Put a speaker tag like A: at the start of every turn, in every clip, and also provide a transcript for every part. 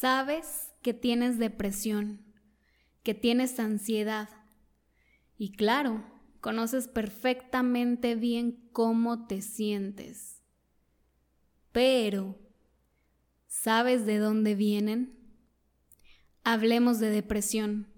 A: Sabes que tienes depresión, que tienes ansiedad. Y claro, conoces perfectamente bien cómo te sientes. Pero, ¿sabes de dónde vienen? Hablemos de depresión.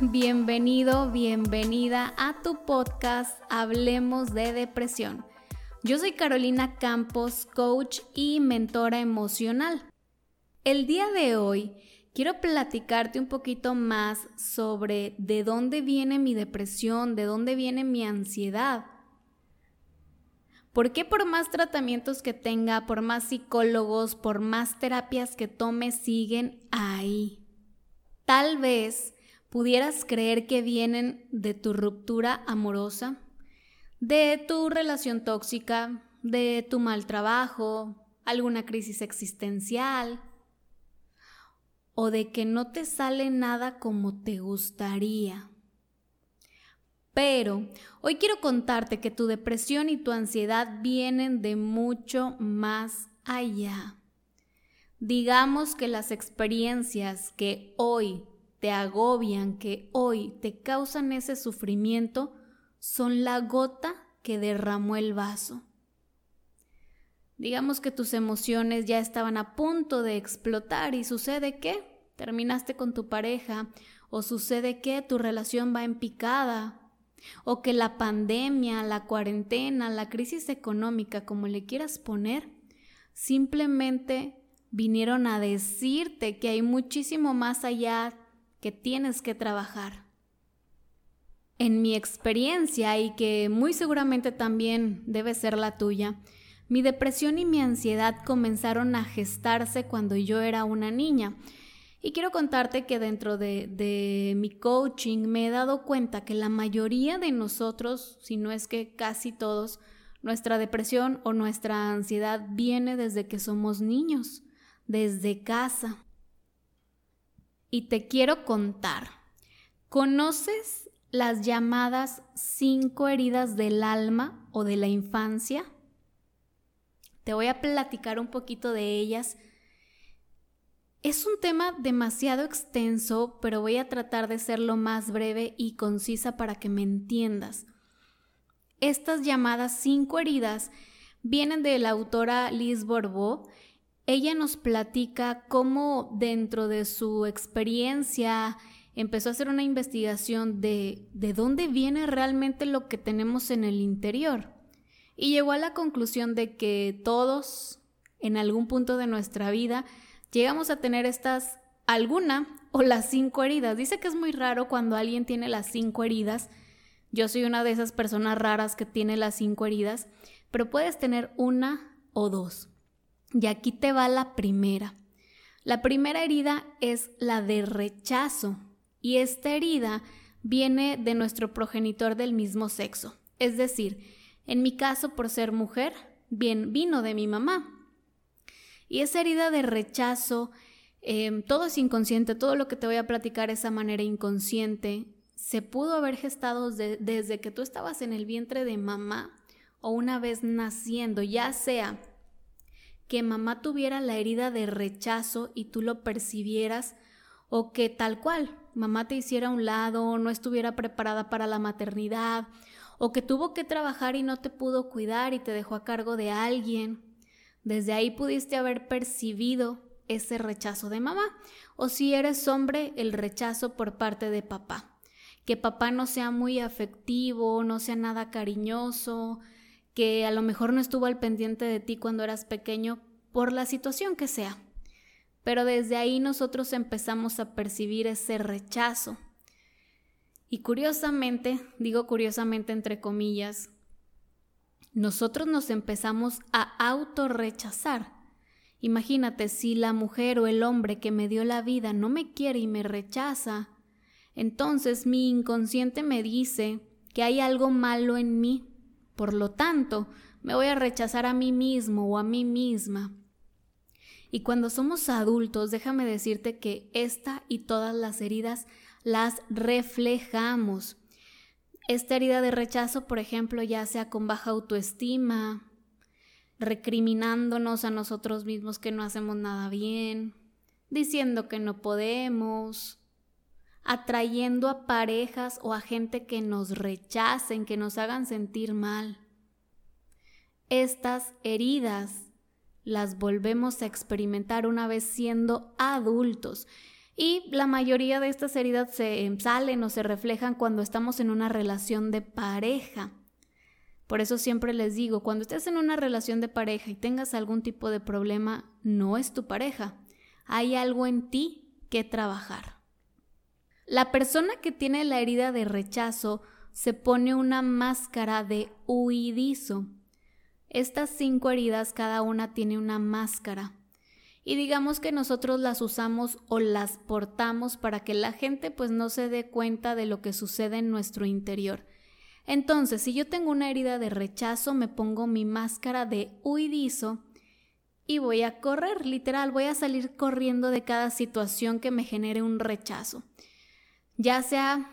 A: Bienvenido, bienvenida a tu podcast Hablemos de Depresión. Yo soy Carolina Campos, coach y mentora emocional. El día de hoy quiero platicarte un poquito más sobre de dónde viene mi depresión, de dónde viene mi ansiedad. ¿Por qué por más tratamientos que tenga, por más psicólogos, por más terapias que tome, siguen ahí? Tal vez pudieras creer que vienen de tu ruptura amorosa, de tu relación tóxica, de tu mal trabajo, alguna crisis existencial, o de que no te sale nada como te gustaría. Pero hoy quiero contarte que tu depresión y tu ansiedad vienen de mucho más allá. Digamos que las experiencias que hoy te agobian, que hoy te causan ese sufrimiento, son la gota que derramó el vaso. Digamos que tus emociones ya estaban a punto de explotar y sucede que terminaste con tu pareja o sucede que tu relación va en picada o que la pandemia, la cuarentena, la crisis económica, como le quieras poner, simplemente vinieron a decirte que hay muchísimo más allá que tienes que trabajar. En mi experiencia y que muy seguramente también debe ser la tuya, mi depresión y mi ansiedad comenzaron a gestarse cuando yo era una niña. Y quiero contarte que dentro de, de, mi coaching me he dado cuenta que la mayoría de nosotros, si no es que casi todos, nuestra depresión o nuestra ansiedad viene desde que somos niños, desde casa. Y te quiero contar, ¿conoces las llamadas cinco heridas del alma o de la infancia? Te voy a platicar un poquito de ellas. Es un tema demasiado extenso, pero voy a tratar de ser lo más breve y concisa para que me entiendas. Estas llamadas cinco heridas vienen de la autora Liz Bourbeau ella nos platica cómo dentro de su experiencia empezó a hacer una investigación de, de dónde viene realmente lo que tenemos en el interior. Y llegó a la conclusión de que todos, en algún punto de nuestra vida, llegamos a tener estas, alguna o las cinco heridas. Dice que es muy raro cuando alguien tiene las cinco heridas. Yo soy una de esas personas raras que tiene las cinco heridas, pero puedes tener una o dos. Y aquí te va la primera. La primera herida es la de rechazo y esta herida viene de nuestro progenitor del mismo sexo. Es decir, en mi caso, por ser mujer, bien vino de mi mamá. Y esa herida de rechazo, em, todo es inconsciente, todo lo que te voy a platicar es a manera inconsciente, se pudo haber gestado desde que tú estabas en el vientre de mamá o una vez naciendo, ya sea que mamá tuviera la herida de rechazo y tú lo percibieras o que tal cual mamá te hiciera a un lado, no estuviera preparada para la maternidad o que tuvo que trabajar y no te pudo cuidar y te dejó a cargo de alguien. Desde ahí pudiste haber percibido ese rechazo de mamá o si eres hombre el rechazo por parte de papá. Que papá no sea muy afectivo, no sea nada cariñoso, que a lo mejor no estuvo al pendiente de ti cuando eras pequeño por la situación que sea. Pero desde ahí nosotros empezamos a percibir ese rechazo. Y curiosamente, digo curiosamente entre comillas, nosotros nos empezamos a autorrechazar. Imagínate si la mujer o el hombre que me dio la vida no me quiere y me rechaza, entonces mi inconsciente me dice que hay algo malo en mí por lo tanto, me voy a rechazar a mí mismo o a mí misma. Y cuando somos adultos, déjame decirte que esta y todas las heridas las reflejamos. Esta herida de rechazo, por ejemplo, ya sea con baja autoestima, recriminándonos a nosotros mismos que no hacemos nada bien, diciendo que no podemos, atrayendo a parejas o a gente que nos rechacen, que nos hagan sentir mal. Estas heridas las volvemos a experimentar una vez siendo adultos. Y la mayoría de estas heridas se salen o se reflejan cuando estamos en una relación de pareja. Por eso siempre les digo, cuando estés en una relación de pareja y tengas algún tipo de problema, no es tu pareja. Hay algo en ti que trabajar. La persona que tiene la herida de rechazo se pone una máscara de huidizo. Estas cinco heridas cada una tiene una máscara. Y digamos que nosotros las usamos o las portamos para que la gente pues no se dé cuenta de lo que sucede en nuestro interior. Entonces, si yo tengo una herida de rechazo, me pongo mi máscara de huidizo y voy a correr, literal, voy a salir corriendo de cada situación que me genere un rechazo. Ya sea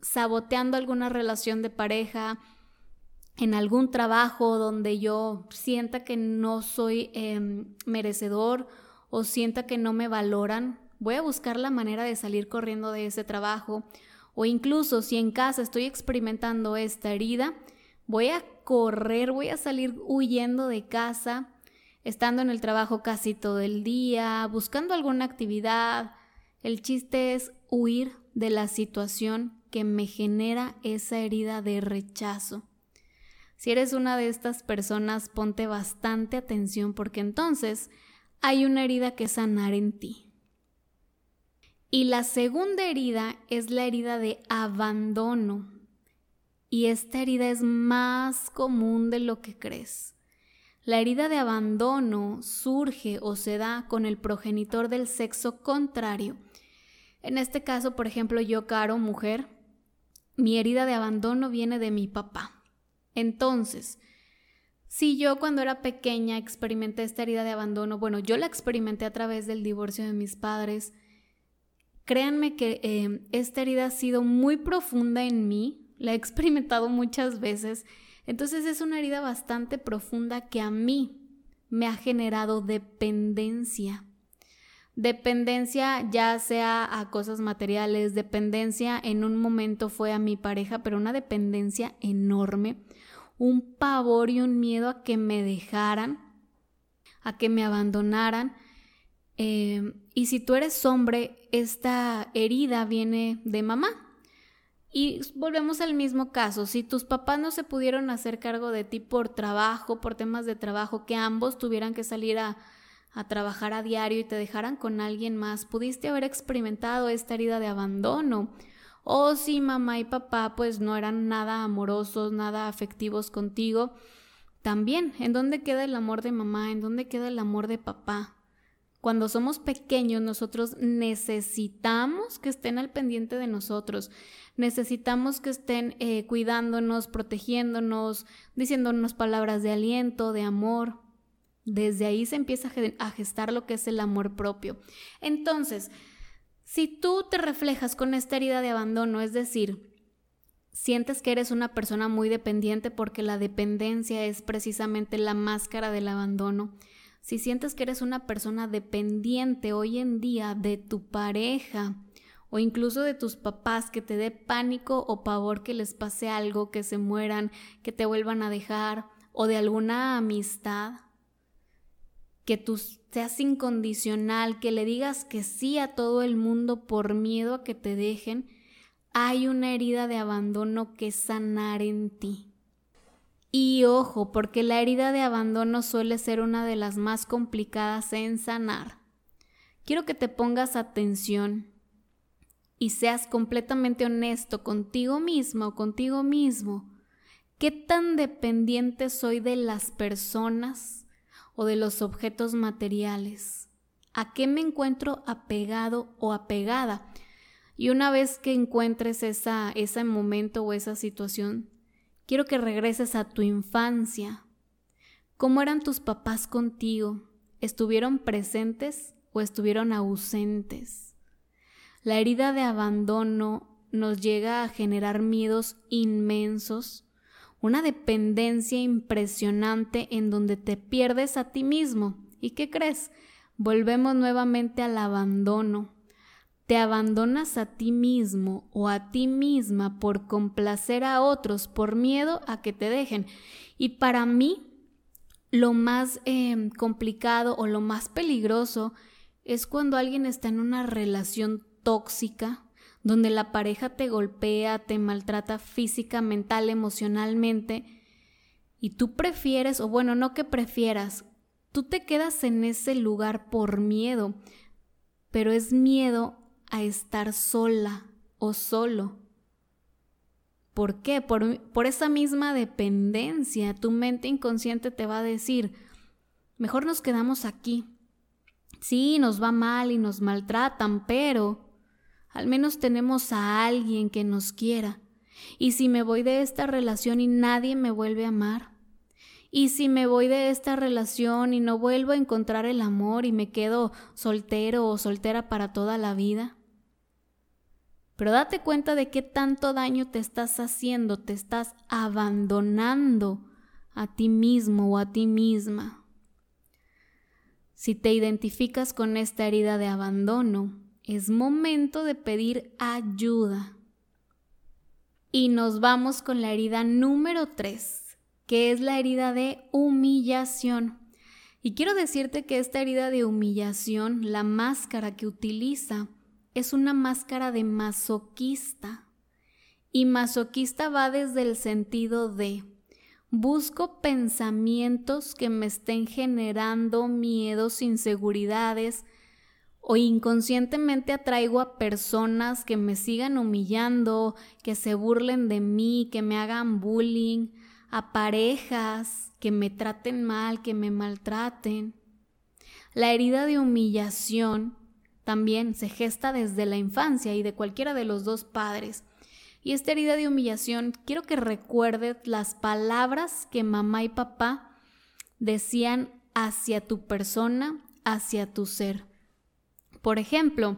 A: saboteando alguna relación de pareja, en algún trabajo donde yo sienta que no soy em, merecedor o sienta que no me valoran, voy a buscar la manera de salir corriendo de ese trabajo o incluso si en casa estoy experimentando esta herida, voy a correr, voy a salir huyendo de casa, estando en el trabajo casi todo el día, buscando alguna actividad. El chiste es huir de la situación que me genera esa herida de rechazo. Si eres una de estas personas, ponte bastante atención porque entonces hay una herida que sanar en ti. Y la segunda herida es la herida de abandono. Y esta herida es más común de lo que crees. La herida de abandono surge o se da con el progenitor del sexo contrario. En este caso, por ejemplo, yo, Caro, mujer, mi herida de abandono viene de mi papá. Entonces, si yo cuando era pequeña experimenté esta herida de abandono, bueno, yo la experimenté a través del divorcio de mis padres, Créanme que eh, esta herida ha sido muy profunda en mí, la he experimentado muchas veces, entonces es una herida bastante profunda que a mí me ha generado dependencia. Dependencia ya sea a cosas materiales, dependencia en un momento fue a mi pareja, pero una dependencia enorme, un pavor y un miedo a que me dejaran, a que me abandonaran Em, y si tú eres hombre, esta herida viene de mamá. Y volvemos al mismo caso, si tus papás no se pudieron hacer cargo de ti por trabajo, por temas de trabajo, que ambos tuvieran que salir a, a trabajar a diario y te dejaran con alguien más, pudiste haber experimentado esta herida de abandono. O si mamá y papá pues no eran nada amorosos, nada afectivos contigo, también, ¿en dónde queda el amor de mamá? ¿En dónde queda el amor de papá? Cuando somos pequeños, nosotros necesitamos que estén al pendiente de nosotros, necesitamos que estén eh, cuidándonos, protegiéndonos, diciéndonos palabras de aliento, de amor. Desde ahí se empieza a gestar lo que es el amor propio. Entonces, si tú te reflejas con esta herida de abandono, es decir, sientes que eres una persona muy dependiente porque la dependencia es precisamente la máscara del abandono, si sientes que eres una persona dependiente hoy en día de tu pareja o incluso de tus papás, que te dé pánico o pavor que les pase algo, que se mueran, que te vuelvan a dejar, o de alguna amistad, que tú seas incondicional, que le digas que sí a todo el mundo por miedo a que te dejen, hay una herida de abandono que sanar en ti. Y ojo, porque la herida de abandono suele ser una de las más complicadas en sanar. Quiero que te pongas atención y seas completamente honesto contigo mismo contigo mismo. ¿Qué tan dependiente soy de las personas o de los objetos materiales? ¿A qué me encuentro apegado o apegada? Y una vez que encuentres esa, ese momento o esa situación, Quiero que regreses a tu infancia. ¿Cómo eran tus papás contigo? estuvieron presentes o estuvieron ausentes. La herida de abandono nos llega a generar miedos inmensos, una dependencia impresionante en donde te pierdes a ti mismo. ¿Y qué crees? Volvemos nuevamente al abandono. Te abandonas a ti mismo o a ti misma por complacer a otros, por miedo a que te dejen. Y para mí, lo más em, complicado o lo más peligroso es cuando alguien está en una relación tóxica, donde la pareja te golpea, te maltrata física, mental, emocionalmente, y tú prefieres, o bueno, no que prefieras, tú te quedas en ese lugar por miedo, pero es miedo a estar sola o solo. ¿Por qué? Por, esa misma dependencia, tu mente inconsciente te va a decir, mejor nos quedamos aquí. Sí, nos va mal y nos maltratan, pero al menos tenemos a alguien que nos quiera. Y si me voy de esta relación y nadie me vuelve a amar, y si me voy de esta relación y no vuelvo a encontrar el amor y me quedo soltero o soltera para toda la vida. Pero date cuenta de qué tanto daño te estás haciendo, te estás abandonando a ti mismo o a ti misma. Si te identificas con esta herida de abandono, es momento de pedir ayuda. Y nos vamos con la herida número 3, que es la herida de humillación. Y quiero decirte que esta herida de humillación, la máscara que utiliza, es una máscara de masoquista. Y masoquista va desde el sentido de busco pensamientos que me estén generando miedos, inseguridades, o inconscientemente atraigo a personas que me sigan humillando, que se burlen de mí, que me hagan bullying, a parejas que me traten mal, que me maltraten. La herida de humillación también se gesta desde la infancia y de cualquiera de los dos padres. Y esta herida de humillación, quiero que recuerdes las palabras que mamá y papá decían hacia tu persona, hacia tu ser. Por ejemplo,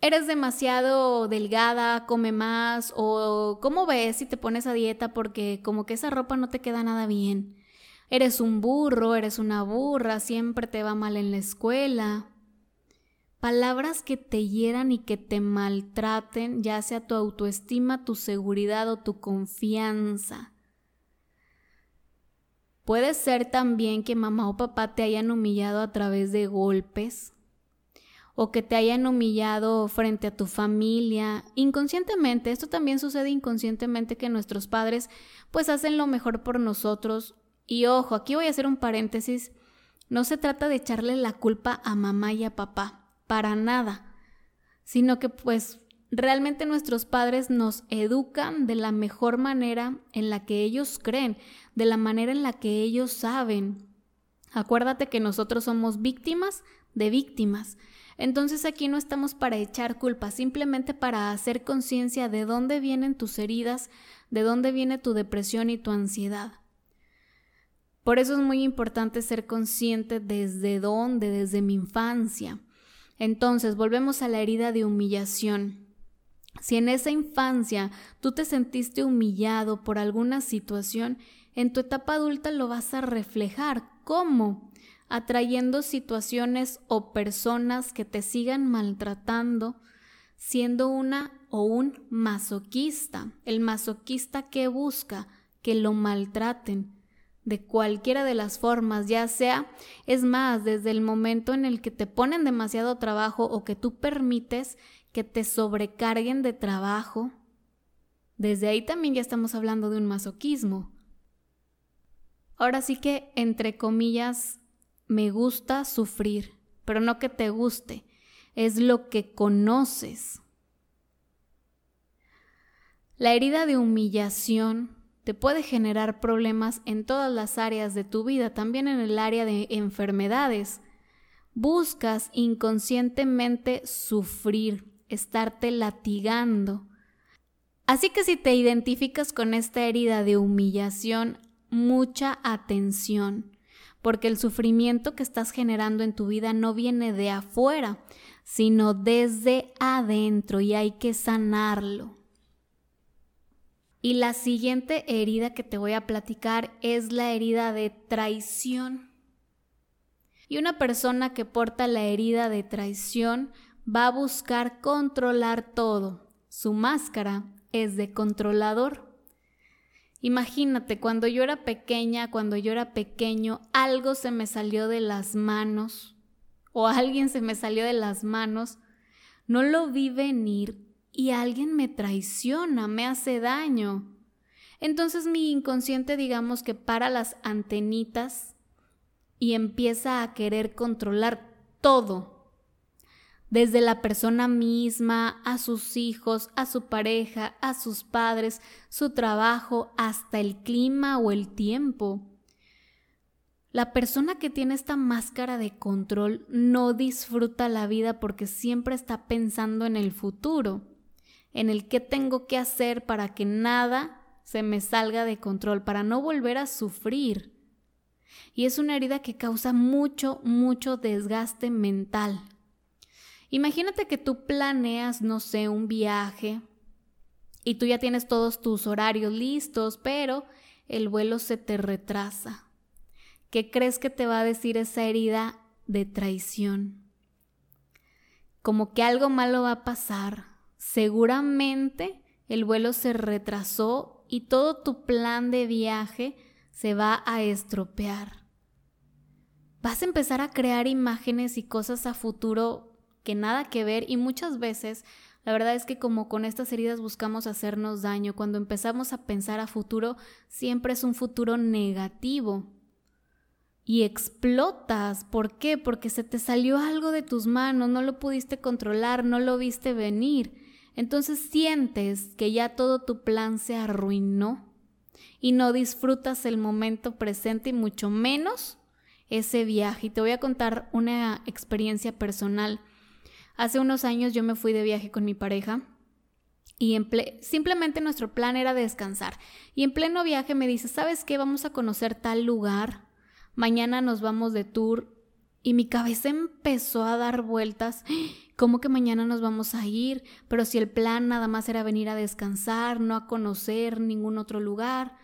A: eres demasiado delgada, come más, o ¿cómo ves si te pones a dieta porque como que esa ropa no te queda nada bien? Eres un burro, eres una burra, siempre te va mal en la escuela. Palabras que te hieran y que te maltraten, ya sea tu autoestima, tu seguridad o tu confianza. Puede ser también que mamá o papá te hayan humillado a través de golpes, o que te hayan humillado frente a tu familia, inconscientemente, esto también sucede inconscientemente que nuestros padres pues hacen lo mejor por nosotros. Y ojo, aquí voy a hacer un paréntesis, no se trata de echarle la culpa a mamá y a papá, para nada, sino que pues realmente nuestros padres nos educan de la mejor manera en la que ellos creen, de la manera en la que ellos saben. Acuérdate que nosotros somos víctimas de víctimas. Entonces aquí no estamos para echar culpa, simplemente para hacer conciencia de dónde vienen tus heridas, de dónde viene tu depresión y tu ansiedad. Por eso es muy importante ser consciente desde dónde, desde mi infancia. Entonces, volvemos a la herida de humillación. Si en esa infancia tú te sentiste humillado por alguna situación, en tu etapa adulta lo vas a reflejar. ¿Cómo? Atrayendo situaciones o personas que te sigan maltratando, siendo una o un masoquista. El masoquista que busca que lo maltraten de cualquiera de las formas, ya sea, es más, desde el momento en el que te ponen demasiado trabajo o que tú permites que te sobrecarguen de trabajo, desde ahí también ya estamos hablando de un masoquismo. Ahora sí que, entre comillas, me gusta sufrir, pero no que te guste, es lo que conoces. La herida de humillación te puede generar problemas en todas las áreas de tu vida, también en el área de enfermedades. Buscas inconscientemente sufrir, estarte latigando. Así que si te identificas con esta herida de humillación, mucha atención porque el sufrimiento que estás generando en tu vida no viene de afuera, sino desde adentro y hay que sanarlo. Y la siguiente herida que te voy a platicar es la herida de traición. Y una persona que porta la herida de traición va a buscar controlar todo. Su máscara es de controlador. Imagínate, cuando yo era pequeña, cuando yo era pequeño, algo se me salió de las manos o alguien se me salió de las manos, no lo vi venir y alguien me traiciona, me hace daño. Entonces mi inconsciente digamos que para las antenitas y empieza a querer controlar todo desde la persona misma, a sus hijos, a su pareja, a sus padres, su trabajo, hasta el clima o el tiempo. La persona que tiene esta máscara de control no disfruta la vida porque siempre está pensando en el futuro, en el qué tengo que hacer para que nada se me salga de control, para no volver a sufrir. Y es una herida que causa mucho, mucho desgaste mental. Imagínate que tú planeas, no sé, un viaje y tú ya tienes todos tus horarios listos, pero el vuelo se te retrasa. ¿Qué crees que te va a decir esa herida de traición? Como que algo malo va a pasar. Seguramente el vuelo se retrasó y todo tu plan de viaje se va a estropear. Vas a empezar a crear imágenes y cosas a futuro que nada que ver y muchas veces la verdad es que como con estas heridas buscamos hacernos daño, cuando empezamos a pensar a futuro, siempre es un futuro negativo. Y explotas. ¿Por qué? Porque se te salió algo de tus manos, no lo pudiste controlar, no lo viste venir. Entonces sientes que ya todo tu plan se arruinó y no disfrutas el momento presente y mucho menos ese viaje. Y te voy a contar una experiencia personal. Hace unos años yo me fui de viaje con mi pareja y simplemente nuestro plan era descansar. Y en pleno viaje me dice, ¿sabes qué? Vamos a conocer tal lugar. Mañana nos vamos de tour. Y mi cabeza empezó a dar vueltas. ¿Cómo que mañana nos vamos a ir? Pero si el plan nada más era venir a descansar, no a conocer ningún otro lugar.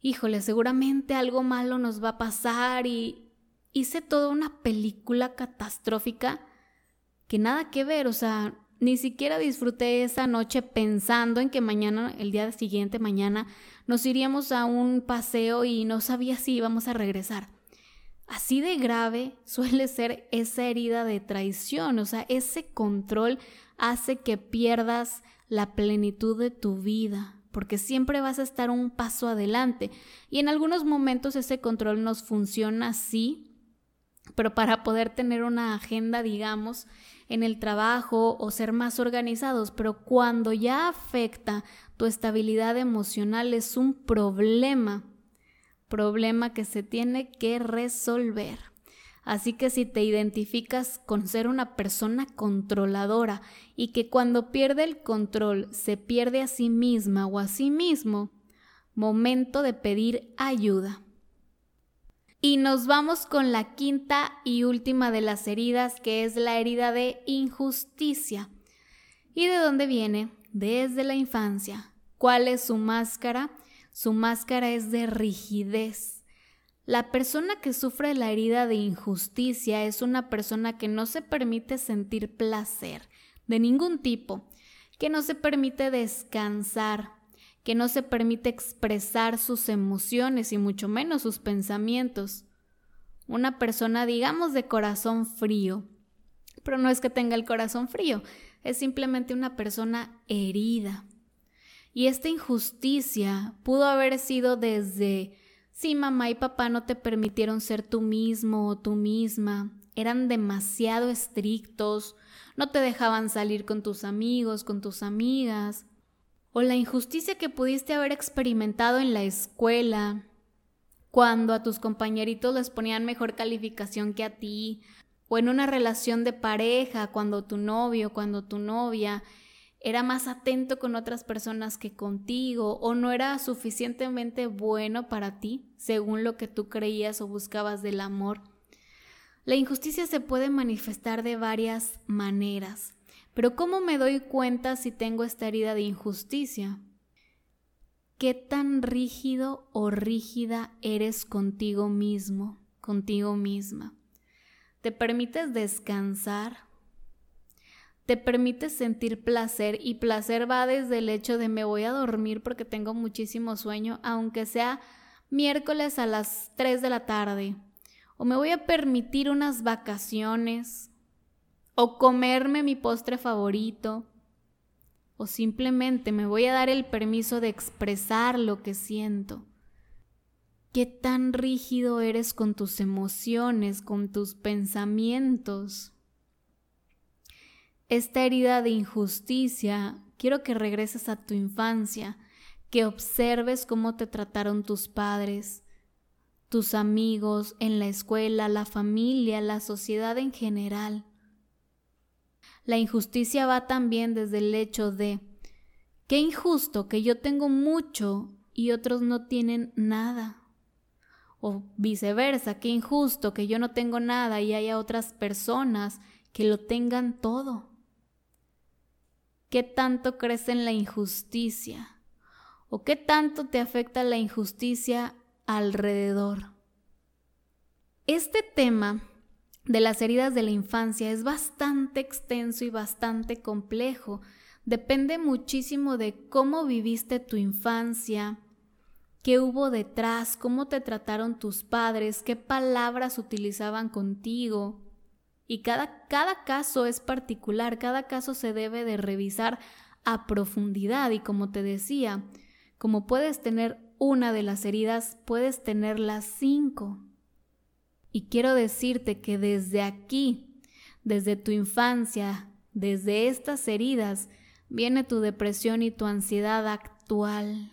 A: Híjole, seguramente algo malo nos va a pasar y hice toda una película catastrófica que nada que ver, o sea, ni siquiera disfruté esa noche pensando en que mañana, el día siguiente, mañana, nos iríamos a un paseo y no sabía si íbamos a regresar. Así de grave suele ser esa herida de traición, o sea, ese control hace que pierdas la plenitud de tu vida, porque siempre vas a estar un paso adelante. Y en algunos momentos ese control nos funciona así, pero para poder tener una agenda, digamos, en el trabajo o ser más organizados, pero cuando ya afecta tu estabilidad emocional es un problema, problema que se tiene que resolver. Así que si te identificas con ser una persona controladora y que cuando pierde el control se pierde a sí misma o a sí mismo, momento de pedir ayuda. Y nos vamos con la quinta y última de las heridas, que es la herida de injusticia. ¿Y de dónde viene? Desde la infancia. ¿Cuál es su máscara? Su máscara es de rigidez. La persona que sufre la herida de injusticia es una persona que no se permite sentir placer de ningún tipo, que no se permite descansar, que no se permite expresar sus emociones y mucho menos sus pensamientos. Una persona, digamos, de corazón frío. Pero no es que tenga el corazón frío, es simplemente una persona herida. Y esta injusticia pudo haber sido desde si mamá y papá no te permitieron ser tú mismo o tú misma, eran demasiado estrictos, no te dejaban salir con tus amigos, con tus amigas, o la injusticia que pudiste haber experimentado en la escuela, cuando a tus compañeritos les ponían mejor calificación que a ti, o en una relación de pareja, cuando tu novio, cuando tu novia era más atento con otras personas que contigo o no era suficientemente bueno para ti, según lo que tú creías o buscabas del amor. La injusticia se puede manifestar de varias maneras, pero ¿cómo me doy cuenta si tengo esta herida de injusticia? ¿Qué tan rígido o rígida eres contigo mismo, contigo misma? ¿Te permites descansar? te permite sentir placer y placer va desde el hecho de me voy a dormir porque tengo muchísimo sueño, aunque sea miércoles a las 3 de la tarde, o me voy a permitir unas vacaciones, o comerme mi postre favorito, o simplemente me voy a dar el permiso de expresar lo que siento. ¿Qué tan rígido eres con tus emociones, con tus pensamientos? esta herida de injusticia, quiero que regreses a tu infancia, que observes cómo te trataron tus padres, tus amigos, en la escuela, la familia, la sociedad en general. La injusticia va también desde el hecho de, qué injusto que yo tengo mucho y otros no tienen nada. O viceversa, qué injusto que yo no tengo nada y haya otras personas que lo tengan todo. ¿Qué tanto crees en la injusticia? ¿O qué tanto te afecta la injusticia alrededor? Este tema de las heridas de la infancia es bastante extenso y bastante complejo. Depende muchísimo de cómo viviste tu infancia, qué hubo detrás, cómo te trataron tus padres, qué palabras utilizaban contigo, y cada, cada caso es particular, cada caso se debe de revisar a profundidad y como te decía, como puedes tener una de las heridas, puedes tener las cinco. Y quiero decirte que desde aquí, desde tu infancia, desde estas heridas, viene tu depresión y tu ansiedad actual.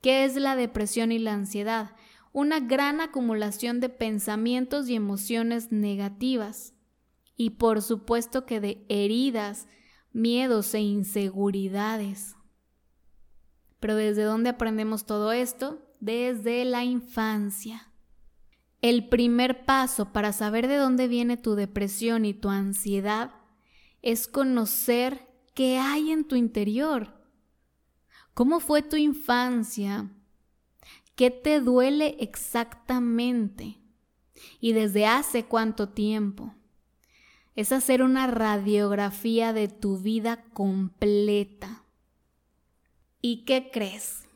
A: ¿Qué es la depresión y la ansiedad? Una gran acumulación de pensamientos y emociones negativas y por supuesto que de heridas, miedos e inseguridades. Pero ¿desde dónde aprendemos todo esto? Desde la infancia. El primer paso para saber de dónde viene tu depresión y tu ansiedad es conocer qué hay en tu interior. ¿Cómo fue tu infancia? ¿Qué te duele exactamente? ¿Y desde hace cuánto tiempo? es hacer una radiografía de tu vida completa. ¿Y qué crees?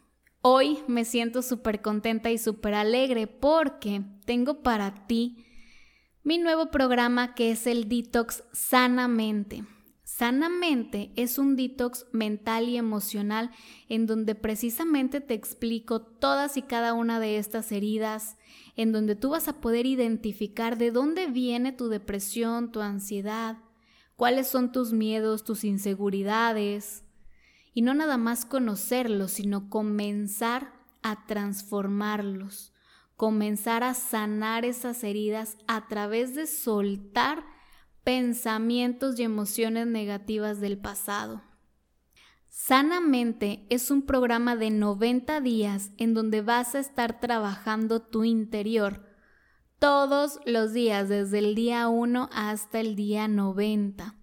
A: Hoy me siento súper contenta y súper alegre porque tengo para ti mi nuevo programa que es el Detox Sanamente. Sanamente es un detox mental y emocional en donde precisamente te explico todas y cada una de estas heridas, en donde tú vas a poder identificar de dónde viene tu depresión, tu ansiedad, cuáles son tus miedos, tus inseguridades, y no nada más conocerlos, sino comenzar a transformarlos, comenzar a sanar esas heridas a través de soltar pensamientos y emociones negativas del pasado. Sanamente es un programa de 90 días en donde vas a estar trabajando tu interior todos los días, desde el día 1 hasta el día 90,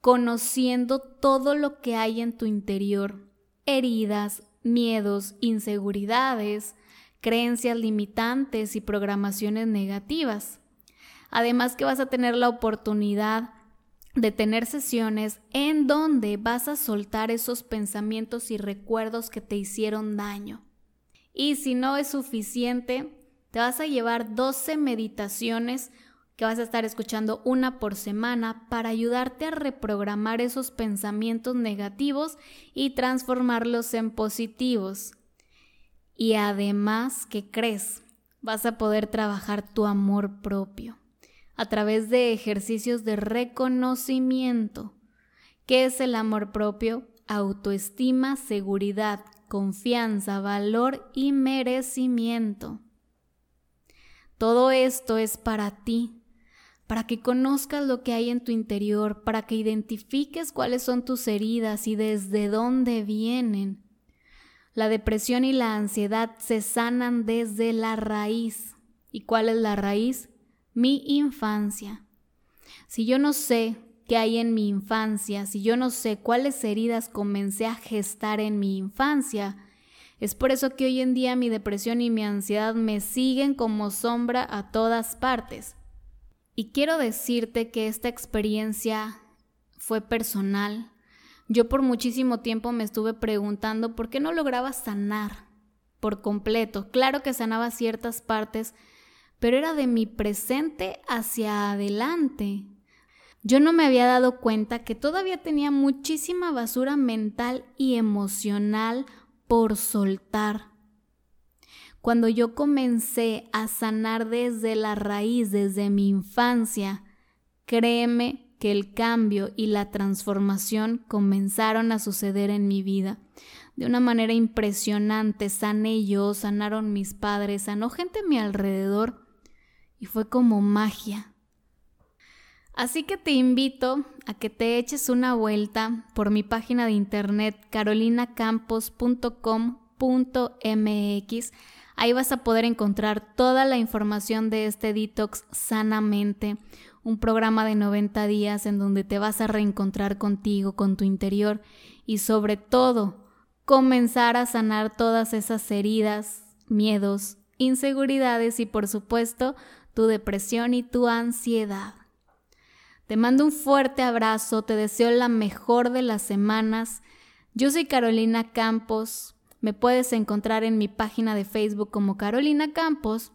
A: conociendo todo lo que hay en tu interior, heridas, miedos, inseguridades, creencias limitantes y programaciones negativas. Además que vas a tener la oportunidad de tener sesiones en donde vas a soltar esos pensamientos y recuerdos que te hicieron daño. Y si no es suficiente, te vas a llevar 12 meditaciones que vas a estar escuchando una por semana para ayudarte a reprogramar esos pensamientos negativos y transformarlos en positivos. Y además, ¿qué crees? Vas a poder trabajar tu amor propio a través de ejercicios de reconocimiento. ¿Qué es el amor propio? Autoestima, seguridad, confianza, valor y merecimiento. Todo esto es para ti, para que conozcas lo que hay en tu interior, para que identifiques cuáles son tus heridas y desde dónde vienen. La depresión y la ansiedad se sanan desde la raíz. ¿Y cuál es la raíz? Mi infancia. Si yo no sé qué hay en mi infancia, si yo no sé cuáles heridas comencé a gestar en mi infancia, es por eso que hoy en día mi depresión y mi ansiedad me siguen como sombra a todas partes. Y quiero decirte que esta experiencia fue personal. Yo por muchísimo tiempo me estuve preguntando por qué no lograba sanar por completo. Claro que sanaba ciertas partes, pero era de mi presente hacia adelante. Yo no me había dado cuenta que todavía tenía muchísima basura mental y emocional por soltar. Cuando yo comencé a sanar desde la raíz, desde mi infancia, créeme que el cambio y la transformación comenzaron a suceder en mi vida. De una manera impresionante, sané yo, sanaron mis padres, sanó gente a mi alrededor y fue como magia. Así que te invito a que te eches una vuelta por mi página de internet carolinacampos.com.mx. Ahí vas a poder encontrar toda la información de este detox sanamente, un programa de 90 días en donde te vas a reencontrar contigo, con tu interior y sobre todo comenzar a sanar todas esas heridas, miedos, inseguridades y por supuesto tu depresión y tu ansiedad. Te mando un fuerte abrazo, te deseo la mejor de las semanas. Yo soy Carolina Campos, me puedes encontrar en mi página de Facebook como Carolina Campos,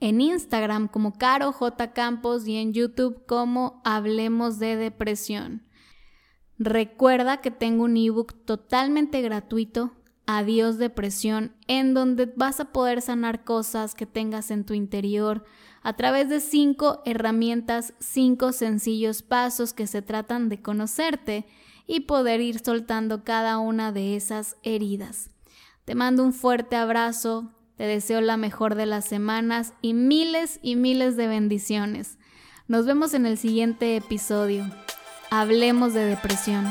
A: en Instagram como Caro J. Campos y en YouTube como Hablemos de Depresión. Recuerda que tengo un ebook totalmente gratuito, Adiós Depresión, en donde vas a poder sanar cosas que tengas en tu interior, a través de cinco herramientas, cinco sencillos pasos que se tratan de conocerte y poder ir soltando cada una de esas heridas. Te mando un fuerte abrazo, te deseo la mejor de las semanas y miles y miles de bendiciones. Nos vemos en el siguiente episodio. Hablemos de depresión.